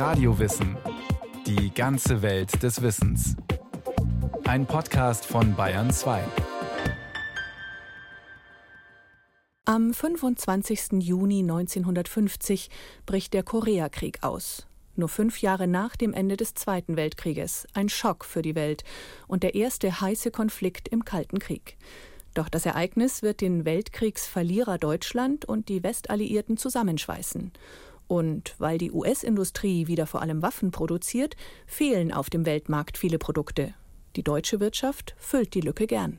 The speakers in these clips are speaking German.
Radiowissen. Die ganze Welt des Wissens. Ein Podcast von Bayern 2. Am 25. Juni 1950 bricht der Koreakrieg aus. Nur fünf Jahre nach dem Ende des Zweiten Weltkrieges. Ein Schock für die Welt und der erste heiße Konflikt im Kalten Krieg. Doch das Ereignis wird den Weltkriegsverlierer Deutschland und die Westalliierten zusammenschweißen. Und weil die US-Industrie wieder vor allem Waffen produziert, fehlen auf dem Weltmarkt viele Produkte. Die deutsche Wirtschaft füllt die Lücke gern.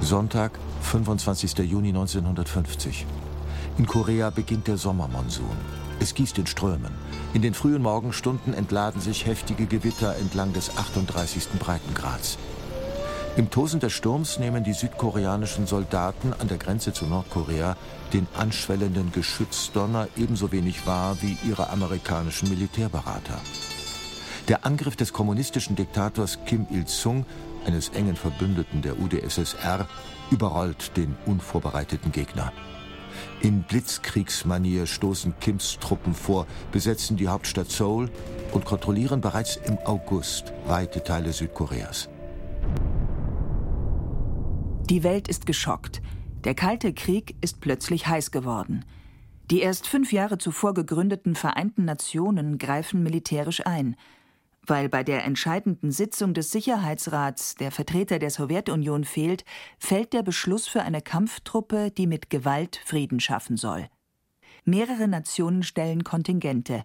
Sonntag, 25. Juni 1950. In Korea beginnt der Sommermonsun. Es gießt in Strömen. In den frühen Morgenstunden entladen sich heftige Gewitter entlang des 38. Breitengrads. Im Tosen des Sturms nehmen die südkoreanischen Soldaten an der Grenze zu Nordkorea den anschwellenden Geschützdonner ebenso wenig wahr wie ihre amerikanischen Militärberater. Der Angriff des kommunistischen Diktators Kim Il-sung, eines engen Verbündeten der UdSSR, überrollt den unvorbereiteten Gegner. In Blitzkriegsmanier stoßen Kims Truppen vor, besetzen die Hauptstadt Seoul und kontrollieren bereits im August weite Teile Südkoreas. Die Welt ist geschockt. Der Kalte Krieg ist plötzlich heiß geworden. Die erst fünf Jahre zuvor gegründeten Vereinten Nationen greifen militärisch ein. Weil bei der entscheidenden Sitzung des Sicherheitsrats der Vertreter der Sowjetunion fehlt, fällt der Beschluss für eine Kampftruppe, die mit Gewalt Frieden schaffen soll. Mehrere Nationen stellen Kontingente.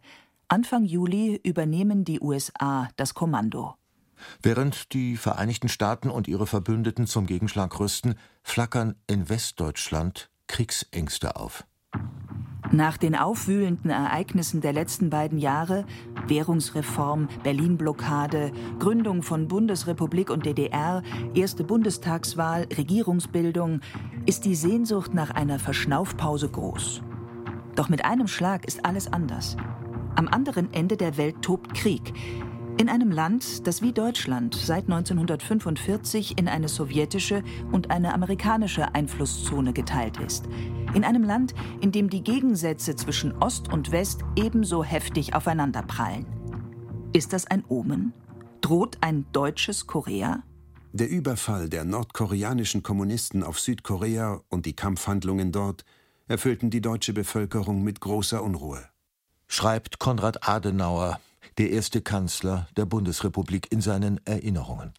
Anfang Juli übernehmen die USA das Kommando. Während die Vereinigten Staaten und ihre Verbündeten zum Gegenschlag rüsten, flackern in Westdeutschland Kriegsängste auf. Nach den aufwühlenden Ereignissen der letzten beiden Jahre Währungsreform, Berlin-Blockade, Gründung von Bundesrepublik und DDR, erste Bundestagswahl, Regierungsbildung ist die Sehnsucht nach einer Verschnaufpause groß. Doch mit einem Schlag ist alles anders. Am anderen Ende der Welt tobt Krieg. In einem Land, das wie Deutschland seit 1945 in eine sowjetische und eine amerikanische Einflusszone geteilt ist. In einem Land, in dem die Gegensätze zwischen Ost und West ebenso heftig aufeinanderprallen. Ist das ein Omen? Droht ein deutsches Korea? Der Überfall der nordkoreanischen Kommunisten auf Südkorea und die Kampfhandlungen dort erfüllten die deutsche Bevölkerung mit großer Unruhe. Schreibt Konrad Adenauer der erste Kanzler der Bundesrepublik in seinen Erinnerungen.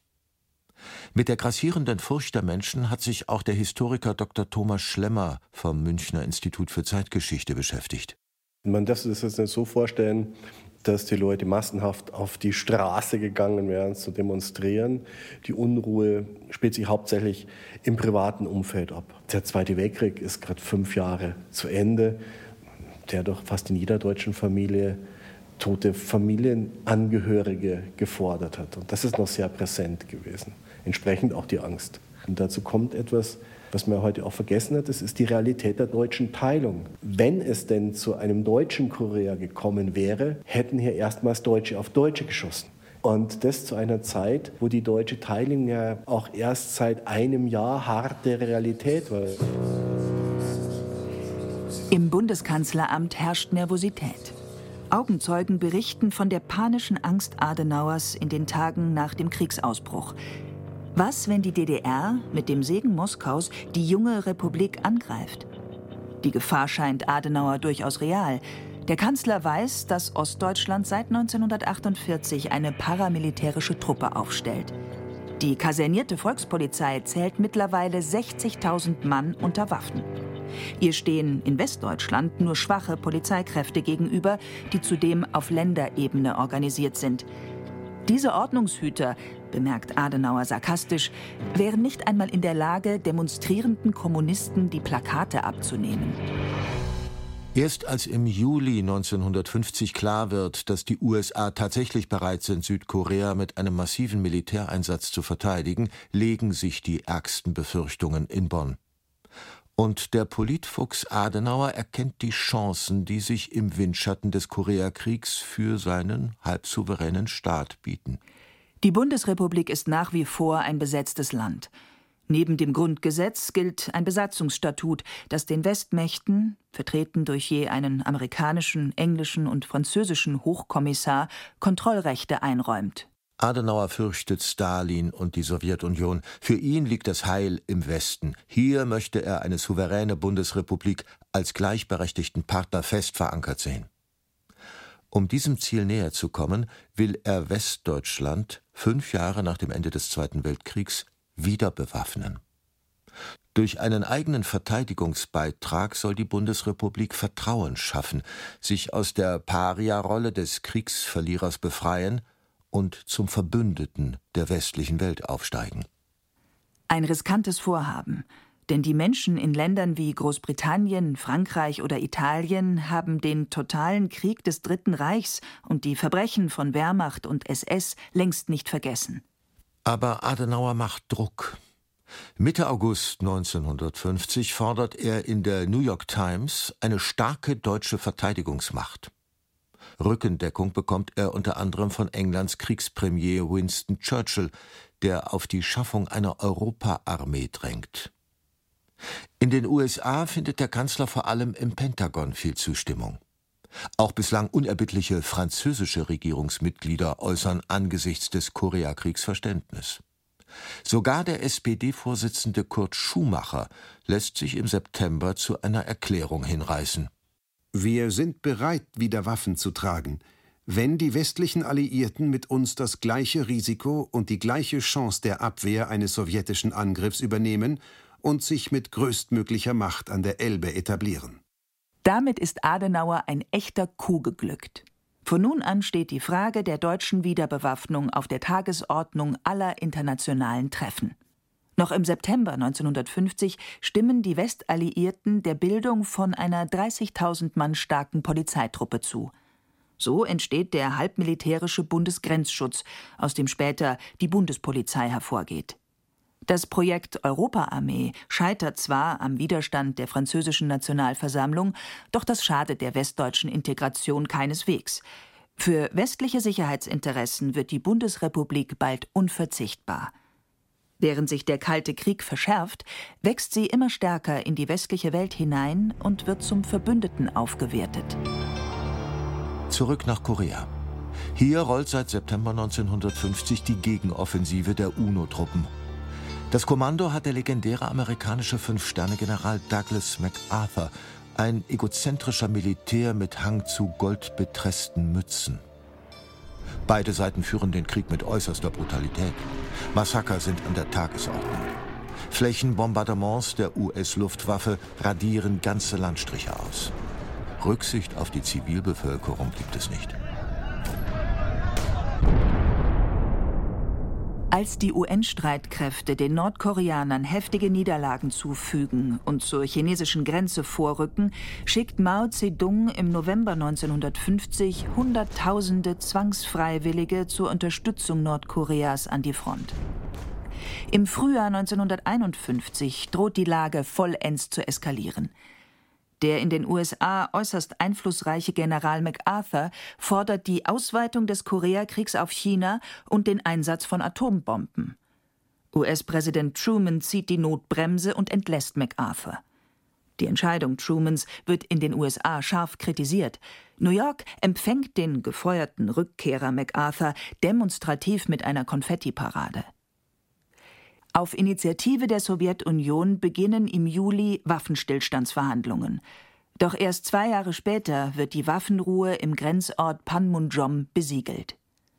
Mit der grassierenden Furcht der Menschen hat sich auch der Historiker Dr. Thomas Schlemmer vom Münchner Institut für Zeitgeschichte beschäftigt. Man darf sich das nicht so vorstellen, dass die Leute massenhaft auf die Straße gegangen wären zu demonstrieren. Die Unruhe spielt sich hauptsächlich im privaten Umfeld ab. Der Zweite Weltkrieg ist gerade fünf Jahre zu Ende, der doch fast in jeder deutschen Familie tote Familienangehörige gefordert hat. Und das ist noch sehr präsent gewesen. Entsprechend auch die Angst. Und dazu kommt etwas, was man heute auch vergessen hat, das ist die Realität der deutschen Teilung. Wenn es denn zu einem deutschen Korea gekommen wäre, hätten hier erstmals Deutsche auf Deutsche geschossen. Und das zu einer Zeit, wo die deutsche Teilung ja auch erst seit einem Jahr harte Realität war. Im Bundeskanzleramt herrscht Nervosität. Augenzeugen berichten von der panischen Angst Adenauers in den Tagen nach dem Kriegsausbruch. Was, wenn die DDR mit dem Segen Moskaus die junge Republik angreift? Die Gefahr scheint Adenauer durchaus real. Der Kanzler weiß, dass Ostdeutschland seit 1948 eine paramilitärische Truppe aufstellt. Die kasernierte Volkspolizei zählt mittlerweile 60.000 Mann unter Waffen. Ihr stehen in Westdeutschland nur schwache Polizeikräfte gegenüber, die zudem auf Länderebene organisiert sind. Diese Ordnungshüter, bemerkt Adenauer sarkastisch, wären nicht einmal in der Lage, demonstrierenden Kommunisten die Plakate abzunehmen. Erst als im Juli 1950 klar wird, dass die USA tatsächlich bereit sind, Südkorea mit einem massiven Militäreinsatz zu verteidigen, legen sich die ärgsten Befürchtungen in Bonn. Und der Politfuchs Adenauer erkennt die Chancen, die sich im Windschatten des Koreakriegs für seinen halbsouveränen Staat bieten. Die Bundesrepublik ist nach wie vor ein besetztes Land. Neben dem Grundgesetz gilt ein Besatzungsstatut, das den Westmächten, vertreten durch je einen amerikanischen, englischen und französischen Hochkommissar, Kontrollrechte einräumt. Adenauer fürchtet Stalin und die Sowjetunion. Für ihn liegt das Heil im Westen. Hier möchte er eine souveräne Bundesrepublik als gleichberechtigten Partner fest verankert sehen. Um diesem Ziel näher zu kommen, will er Westdeutschland fünf Jahre nach dem Ende des Zweiten Weltkriegs wieder bewaffnen. Durch einen eigenen Verteidigungsbeitrag soll die Bundesrepublik Vertrauen schaffen, sich aus der Paria-Rolle des Kriegsverlierers befreien und zum Verbündeten der westlichen Welt aufsteigen. Ein riskantes Vorhaben, denn die Menschen in Ländern wie Großbritannien, Frankreich oder Italien haben den totalen Krieg des Dritten Reichs und die Verbrechen von Wehrmacht und SS längst nicht vergessen. Aber Adenauer macht Druck. Mitte August 1950 fordert er in der New York Times eine starke deutsche Verteidigungsmacht. Rückendeckung bekommt er unter anderem von Englands Kriegspremier Winston Churchill, der auf die Schaffung einer Europaarmee drängt. In den USA findet der Kanzler vor allem im Pentagon viel Zustimmung. Auch bislang unerbittliche französische Regierungsmitglieder äußern angesichts des Koreakriegs Verständnis. Sogar der SPD-Vorsitzende Kurt Schumacher lässt sich im September zu einer Erklärung hinreißen. Wir sind bereit, wieder Waffen zu tragen, wenn die westlichen Alliierten mit uns das gleiche Risiko und die gleiche Chance der Abwehr eines sowjetischen Angriffs übernehmen und sich mit größtmöglicher Macht an der Elbe etablieren. Damit ist Adenauer ein echter Coup geglückt. Von nun an steht die Frage der deutschen Wiederbewaffnung auf der Tagesordnung aller internationalen Treffen. Noch im September 1950 stimmen die Westalliierten der Bildung von einer 30.000 Mann starken Polizeitruppe zu. So entsteht der halbmilitärische Bundesgrenzschutz, aus dem später die Bundespolizei hervorgeht. Das Projekt Europaarmee scheitert zwar am Widerstand der französischen Nationalversammlung, doch das schadet der westdeutschen Integration keineswegs. Für westliche Sicherheitsinteressen wird die Bundesrepublik bald unverzichtbar. Während sich der Kalte Krieg verschärft, wächst sie immer stärker in die westliche Welt hinein und wird zum Verbündeten aufgewertet. Zurück nach Korea. Hier rollt seit September 1950 die Gegenoffensive der UNO-Truppen das Kommando hat der legendäre amerikanische Fünf-Sterne-General Douglas MacArthur, ein egozentrischer Militär mit Hang zu goldbetressten Mützen. Beide Seiten führen den Krieg mit äußerster Brutalität. Massaker sind an der Tagesordnung. Flächenbombardements der US-Luftwaffe radieren ganze Landstriche aus. Rücksicht auf die Zivilbevölkerung gibt es nicht. Als die UN-Streitkräfte den Nordkoreanern heftige Niederlagen zufügen und zur chinesischen Grenze vorrücken, schickt Mao Zedong im November 1950 Hunderttausende Zwangsfreiwillige zur Unterstützung Nordkoreas an die Front. Im Frühjahr 1951 droht die Lage vollends zu eskalieren. Der in den USA äußerst einflussreiche General MacArthur fordert die Ausweitung des Koreakriegs auf China und den Einsatz von Atombomben. US-Präsident Truman zieht die Notbremse und entlässt MacArthur. Die Entscheidung Trumans wird in den USA scharf kritisiert. New York empfängt den gefeuerten Rückkehrer MacArthur demonstrativ mit einer Konfettiparade. Auf Initiative der Sowjetunion beginnen im Juli Waffenstillstandsverhandlungen. Doch erst zwei Jahre später wird die Waffenruhe im Grenzort Panmunjom besiegelt.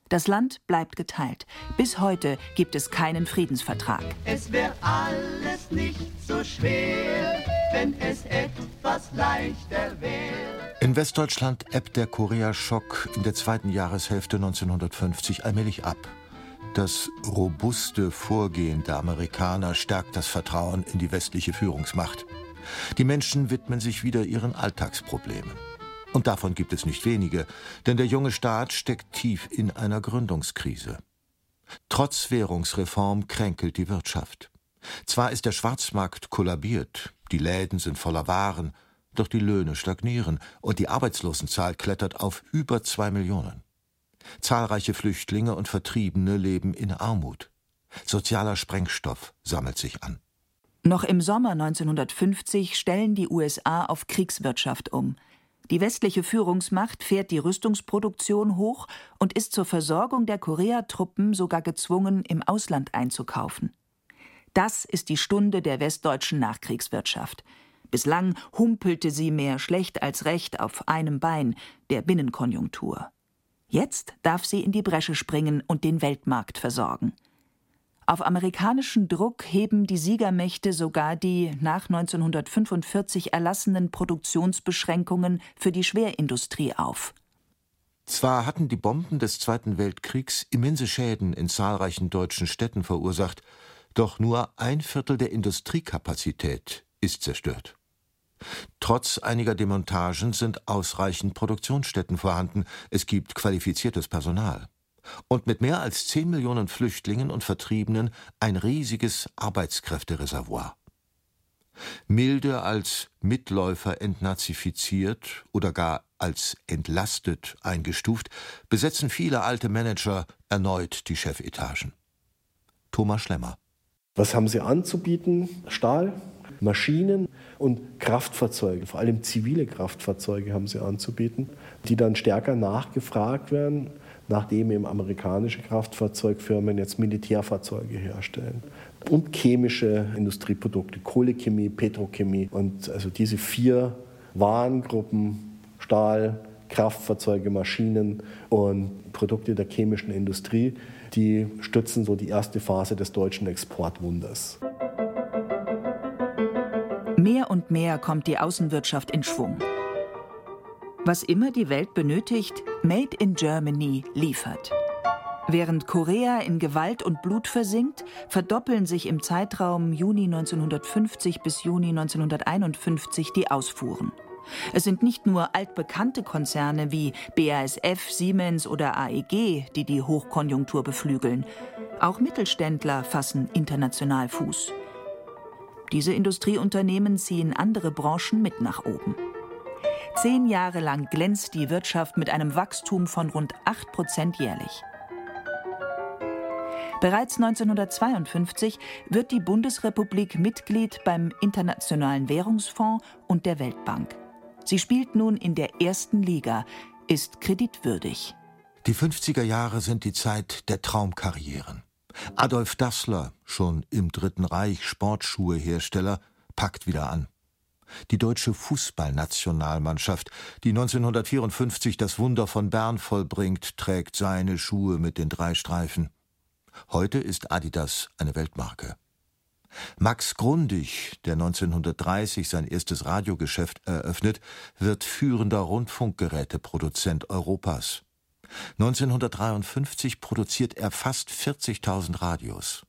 Das Land bleibt geteilt. Bis heute gibt es keinen Friedensvertrag. Es wäre alles nicht so schwer, wenn es etwas leichter wäre. In Westdeutschland ebbt der Koreaschock in der zweiten Jahreshälfte 1950 allmählich ab. Das robuste Vorgehen der Amerikaner stärkt das Vertrauen in die westliche Führungsmacht. Die Menschen widmen sich wieder ihren Alltagsproblemen. Und davon gibt es nicht wenige, denn der junge Staat steckt tief in einer Gründungskrise. Trotz Währungsreform kränkelt die Wirtschaft. Zwar ist der Schwarzmarkt kollabiert, die Läden sind voller Waren, doch die Löhne stagnieren und die Arbeitslosenzahl klettert auf über zwei Millionen. Zahlreiche Flüchtlinge und Vertriebene leben in Armut. Sozialer Sprengstoff sammelt sich an. Noch im Sommer 1950 stellen die USA auf Kriegswirtschaft um. Die westliche Führungsmacht fährt die Rüstungsproduktion hoch und ist zur Versorgung der Koreatruppen sogar gezwungen, im Ausland einzukaufen. Das ist die Stunde der westdeutschen Nachkriegswirtschaft. Bislang humpelte sie mehr schlecht als recht auf einem Bein, der Binnenkonjunktur. Jetzt darf sie in die Bresche springen und den Weltmarkt versorgen. Auf amerikanischen Druck heben die Siegermächte sogar die nach 1945 erlassenen Produktionsbeschränkungen für die Schwerindustrie auf. Zwar hatten die Bomben des Zweiten Weltkriegs immense Schäden in zahlreichen deutschen Städten verursacht, doch nur ein Viertel der Industriekapazität ist zerstört. Trotz einiger Demontagen sind ausreichend Produktionsstätten vorhanden, es gibt qualifiziertes Personal und mit mehr als 10 Millionen Flüchtlingen und Vertriebenen ein riesiges Arbeitskräftereservoir. Milde als Mitläufer entnazifiziert oder gar als entlastet eingestuft, besetzen viele alte Manager erneut die Chefetagen. Thomas Schlemmer. Was haben sie anzubieten? Stahl, Maschinen und Kraftfahrzeuge, vor allem zivile Kraftfahrzeuge haben sie anzubieten, die dann stärker nachgefragt werden nachdem eben amerikanische Kraftfahrzeugfirmen jetzt Militärfahrzeuge herstellen. Und chemische Industrieprodukte, Kohlechemie, Petrochemie. Und also diese vier Warengruppen, Stahl, Kraftfahrzeuge, Maschinen und Produkte der chemischen Industrie, die stützen so die erste Phase des deutschen Exportwunders. Mehr und mehr kommt die Außenwirtschaft in Schwung. Was immer die Welt benötigt, Made in Germany liefert. Während Korea in Gewalt und Blut versinkt, verdoppeln sich im Zeitraum Juni 1950 bis Juni 1951 die Ausfuhren. Es sind nicht nur altbekannte Konzerne wie BASF, Siemens oder AEG, die die Hochkonjunktur beflügeln. Auch Mittelständler fassen international Fuß. Diese Industrieunternehmen ziehen andere Branchen mit nach oben. Zehn Jahre lang glänzt die Wirtschaft mit einem Wachstum von rund 8 Prozent jährlich. Bereits 1952 wird die Bundesrepublik Mitglied beim Internationalen Währungsfonds und der Weltbank. Sie spielt nun in der ersten Liga, ist kreditwürdig. Die 50er Jahre sind die Zeit der Traumkarrieren. Adolf Dassler, schon im Dritten Reich Sportschuhehersteller, packt wieder an. Die deutsche Fußballnationalmannschaft, die 1954 das Wunder von Bern vollbringt, trägt seine Schuhe mit den drei Streifen. Heute ist Adidas eine Weltmarke. Max Grundig, der 1930 sein erstes Radiogeschäft eröffnet, wird führender Rundfunkgeräteproduzent Europas. 1953 produziert er fast 40.000 Radios.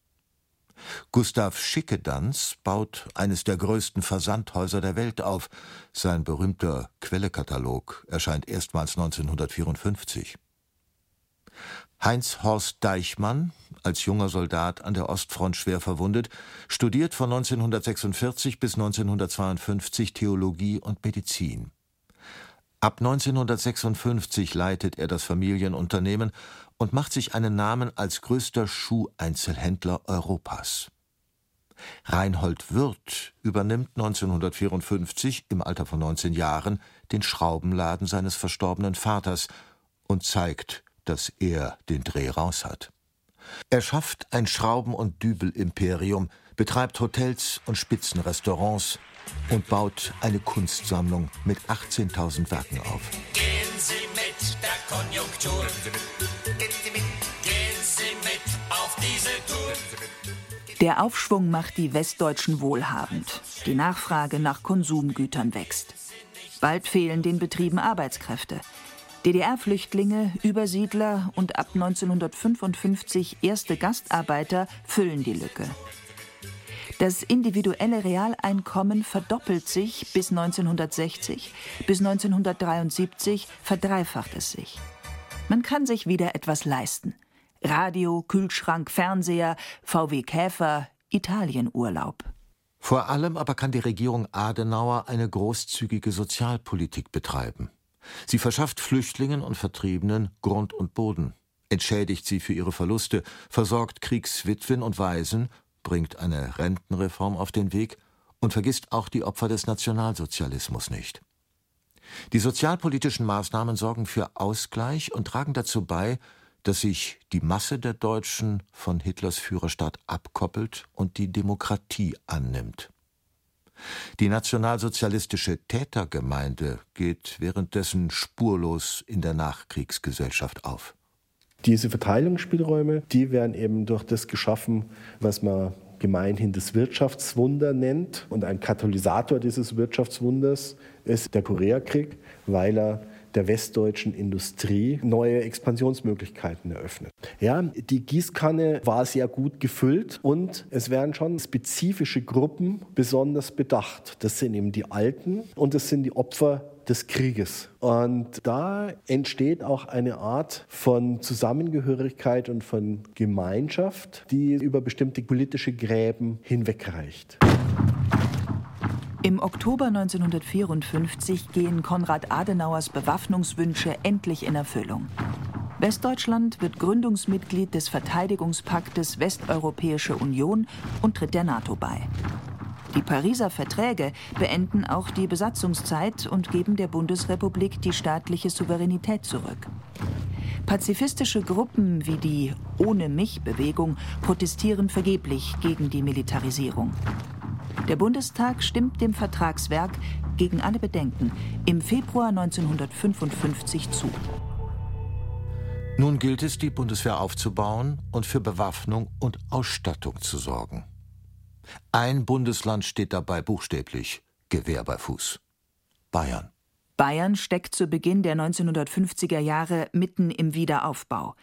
Gustav Schickedanz baut eines der größten Versandhäuser der Welt auf. Sein berühmter Quellekatalog erscheint erstmals 1954. Heinz Horst Deichmann, als junger Soldat an der Ostfront schwer verwundet, studiert von 1946 bis 1952 Theologie und Medizin. Ab 1956 leitet er das Familienunternehmen und macht sich einen Namen als größter Schuheinzelhändler Europas. Reinhold Wirth übernimmt 1954 im Alter von 19 Jahren den Schraubenladen seines verstorbenen Vaters und zeigt, dass er den Dreh raus hat. Er schafft ein Schrauben- und Dübelimperium, betreibt Hotels und Spitzenrestaurants und baut eine Kunstsammlung mit 18.000 Werken auf. Gehen Sie mit der Konjunktur. Gehen Sie mit auf diese Tour. Der Aufschwung macht die Westdeutschen wohlhabend. Die Nachfrage nach Konsumgütern wächst. Bald fehlen den Betrieben Arbeitskräfte. DDR-Flüchtlinge, Übersiedler und ab 1955 erste Gastarbeiter füllen die Lücke. Das individuelle Realeinkommen verdoppelt sich bis 1960, bis 1973 verdreifacht es sich. Man kann sich wieder etwas leisten. Radio, Kühlschrank, Fernseher, VW Käfer, Italienurlaub. Vor allem aber kann die Regierung Adenauer eine großzügige Sozialpolitik betreiben. Sie verschafft Flüchtlingen und Vertriebenen Grund und Boden, entschädigt sie für ihre Verluste, versorgt Kriegswitwen und Waisen bringt eine Rentenreform auf den Weg und vergisst auch die Opfer des Nationalsozialismus nicht. Die sozialpolitischen Maßnahmen sorgen für Ausgleich und tragen dazu bei, dass sich die Masse der Deutschen von Hitlers Führerstaat abkoppelt und die Demokratie annimmt. Die nationalsozialistische Tätergemeinde geht währenddessen spurlos in der Nachkriegsgesellschaft auf. Diese Verteilungsspielräume, die werden eben durch das geschaffen, was man gemeinhin das Wirtschaftswunder nennt. Und ein Katalysator dieses Wirtschaftswunders ist der Koreakrieg, weil er der westdeutschen Industrie neue Expansionsmöglichkeiten eröffnet. Ja, die Gießkanne war sehr gut gefüllt und es werden schon spezifische Gruppen besonders bedacht. Das sind eben die Alten und das sind die Opfer des Krieges. Und da entsteht auch eine Art von Zusammengehörigkeit und von Gemeinschaft, die über bestimmte politische Gräben hinwegreicht. Im Oktober 1954 gehen Konrad Adenauers Bewaffnungswünsche endlich in Erfüllung. Westdeutschland wird Gründungsmitglied des Verteidigungspaktes Westeuropäische Union und tritt der NATO bei. Die Pariser Verträge beenden auch die Besatzungszeit und geben der Bundesrepublik die staatliche Souveränität zurück. Pazifistische Gruppen wie die Ohne mich Bewegung protestieren vergeblich gegen die Militarisierung. Der Bundestag stimmt dem Vertragswerk gegen alle Bedenken im Februar 1955 zu. Nun gilt es, die Bundeswehr aufzubauen und für Bewaffnung und Ausstattung zu sorgen. Ein Bundesland steht dabei buchstäblich Gewehr bei Fuß. Bayern. Bayern steckt zu Beginn der 1950er Jahre mitten im Wiederaufbau.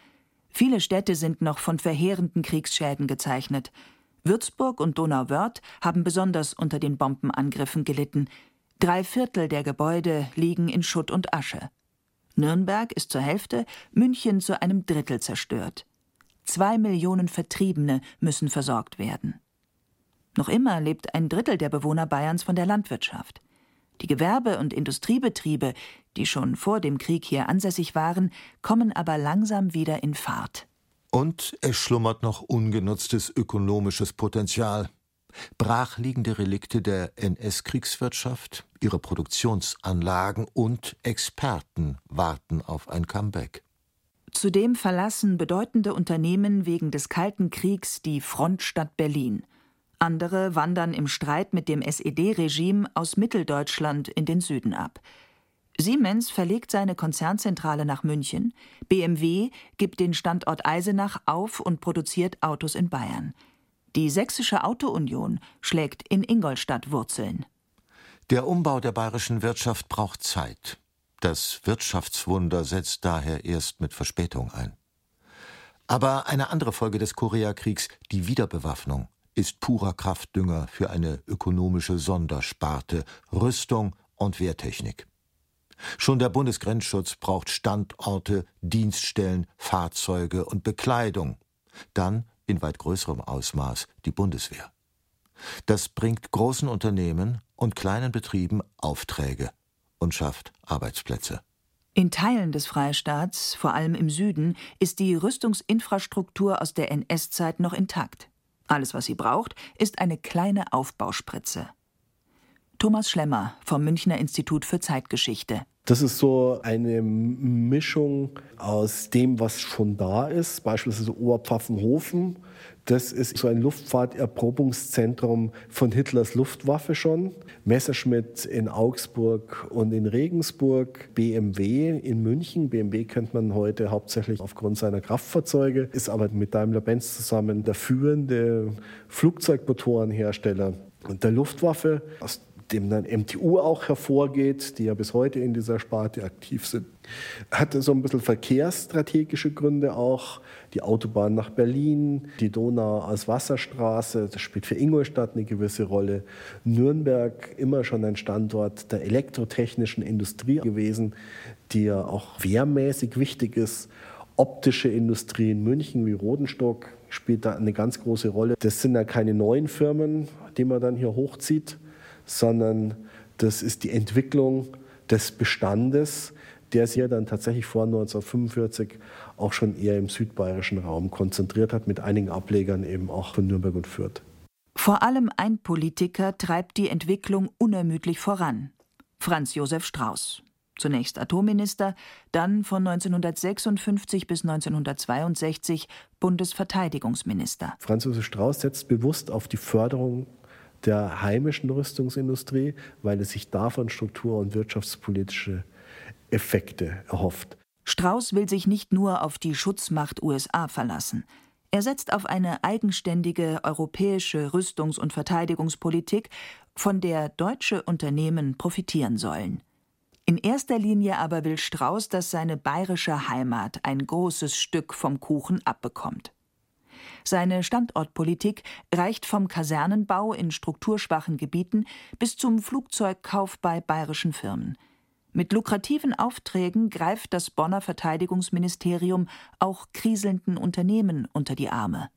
Viele Städte sind noch von verheerenden Kriegsschäden gezeichnet. Würzburg und Donauwörth haben besonders unter den Bombenangriffen gelitten. Drei Viertel der Gebäude liegen in Schutt und Asche. Nürnberg ist zur Hälfte, München zu einem Drittel zerstört. Zwei Millionen Vertriebene müssen versorgt werden. Noch immer lebt ein Drittel der Bewohner Bayerns von der Landwirtschaft. Die Gewerbe- und Industriebetriebe, die schon vor dem Krieg hier ansässig waren, kommen aber langsam wieder in Fahrt. Und es schlummert noch ungenutztes ökonomisches Potenzial. Brachliegende Relikte der NS-Kriegswirtschaft, ihre Produktionsanlagen und Experten warten auf ein Comeback. Zudem verlassen bedeutende Unternehmen wegen des Kalten Kriegs die Frontstadt Berlin. Andere wandern im Streit mit dem SED-Regime aus Mitteldeutschland in den Süden ab. Siemens verlegt seine Konzernzentrale nach München, BMW gibt den Standort Eisenach auf und produziert Autos in Bayern. Die Sächsische Autounion schlägt in Ingolstadt Wurzeln. Der Umbau der bayerischen Wirtschaft braucht Zeit. Das Wirtschaftswunder setzt daher erst mit Verspätung ein. Aber eine andere Folge des Koreakriegs, die Wiederbewaffnung, ist purer Kraftdünger für eine ökonomische Sondersparte Rüstung und Wehrtechnik. Schon der Bundesgrenzschutz braucht Standorte, Dienststellen, Fahrzeuge und Bekleidung. Dann in weit größerem Ausmaß die Bundeswehr. Das bringt großen Unternehmen und kleinen Betrieben Aufträge und schafft Arbeitsplätze. In Teilen des Freistaats, vor allem im Süden, ist die Rüstungsinfrastruktur aus der NS-Zeit noch intakt. Alles, was sie braucht, ist eine kleine Aufbauspritze. Thomas Schlemmer vom Münchner Institut für Zeitgeschichte. Das ist so eine Mischung aus dem, was schon da ist, beispielsweise Oberpfaffenhofen. Das ist so ein Luftfahrterprobungszentrum von Hitlers Luftwaffe schon. Messerschmitt in Augsburg und in Regensburg. BMW in München. BMW kennt man heute hauptsächlich aufgrund seiner Kraftfahrzeuge, ist aber mit Daimler-Benz zusammen der führende Flugzeugmotorenhersteller und der Luftwaffe. Aus dem dann MTU auch hervorgeht, die ja bis heute in dieser Sparte aktiv sind. Hatte so ein bisschen verkehrsstrategische Gründe auch. Die Autobahn nach Berlin, die Donau als Wasserstraße, das spielt für Ingolstadt eine gewisse Rolle. Nürnberg immer schon ein Standort der elektrotechnischen Industrie gewesen, die ja auch wehrmäßig wichtig ist. Optische Industrie in München wie Rodenstock spielt da eine ganz große Rolle. Das sind ja keine neuen Firmen, die man dann hier hochzieht, sondern das ist die Entwicklung des Bestandes, der sich ja dann tatsächlich vor 1945 auch schon eher im südbayerischen Raum konzentriert hat, mit einigen Ablegern eben auch von Nürnberg und Fürth. Vor allem ein Politiker treibt die Entwicklung unermüdlich voran. Franz Josef Strauß. Zunächst Atomminister, dann von 1956 bis 1962 Bundesverteidigungsminister. Franz Josef Strauß setzt bewusst auf die Förderung der heimischen Rüstungsindustrie, weil es sich davon struktur- und wirtschaftspolitische Effekte erhofft. Strauß will sich nicht nur auf die Schutzmacht USA verlassen. Er setzt auf eine eigenständige europäische Rüstungs- und Verteidigungspolitik, von der deutsche Unternehmen profitieren sollen. In erster Linie aber will Strauß, dass seine bayerische Heimat ein großes Stück vom Kuchen abbekommt. Seine Standortpolitik reicht vom Kasernenbau in strukturschwachen Gebieten bis zum Flugzeugkauf bei bayerischen Firmen. Mit lukrativen Aufträgen greift das Bonner Verteidigungsministerium auch kriselnden Unternehmen unter die Arme.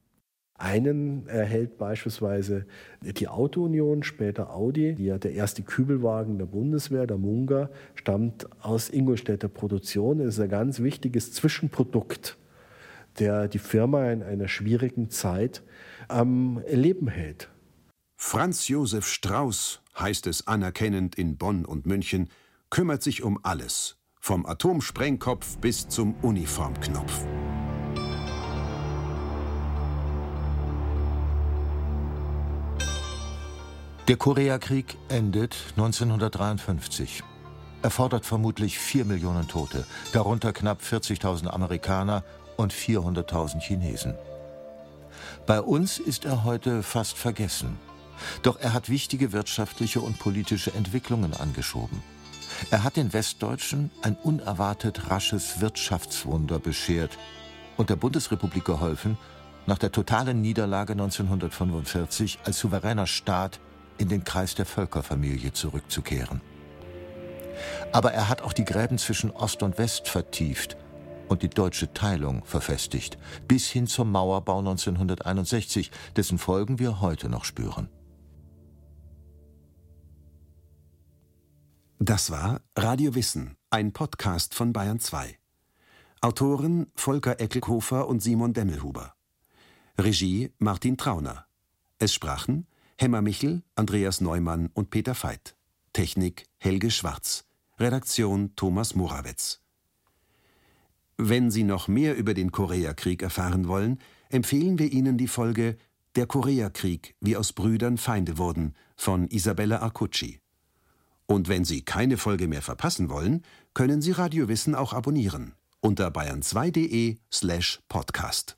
Einen erhält beispielsweise die Autounion, später Audi, der erste Kübelwagen der Bundeswehr, der Munga, stammt aus Ingolstädter Produktion. Es ist ein ganz wichtiges Zwischenprodukt, der die Firma in einer schwierigen Zeit am Leben hält. Franz Josef Strauß, heißt es anerkennend in Bonn und München, kümmert sich um alles, vom Atomsprengkopf bis zum Uniformknopf. Der Koreakrieg endet 1953. Er fordert vermutlich 4 Millionen Tote, darunter knapp 40.000 Amerikaner und 400.000 Chinesen. Bei uns ist er heute fast vergessen. Doch er hat wichtige wirtschaftliche und politische Entwicklungen angeschoben. Er hat den Westdeutschen ein unerwartet rasches Wirtschaftswunder beschert und der Bundesrepublik geholfen, nach der totalen Niederlage 1945 als souveräner Staat in den Kreis der Völkerfamilie zurückzukehren. Aber er hat auch die Gräben zwischen Ost und West vertieft und die deutsche Teilung verfestigt, bis hin zum Mauerbau 1961, dessen Folgen wir heute noch spüren. Das war Radio Wissen, ein Podcast von Bayern 2. Autoren Volker Eckelhofer und Simon Demmelhuber. Regie Martin Trauner. Es sprachen Hemmer Michel, Andreas Neumann und Peter Veit. Technik Helge Schwarz. Redaktion Thomas Morawetz. Wenn Sie noch mehr über den Koreakrieg erfahren wollen, empfehlen wir Ihnen die Folge Der Koreakrieg, wie aus Brüdern Feinde wurden von Isabella Arcucci. Und wenn Sie keine Folge mehr verpassen wollen, können Sie Radiowissen auch abonnieren unter bayern2.de slash podcast.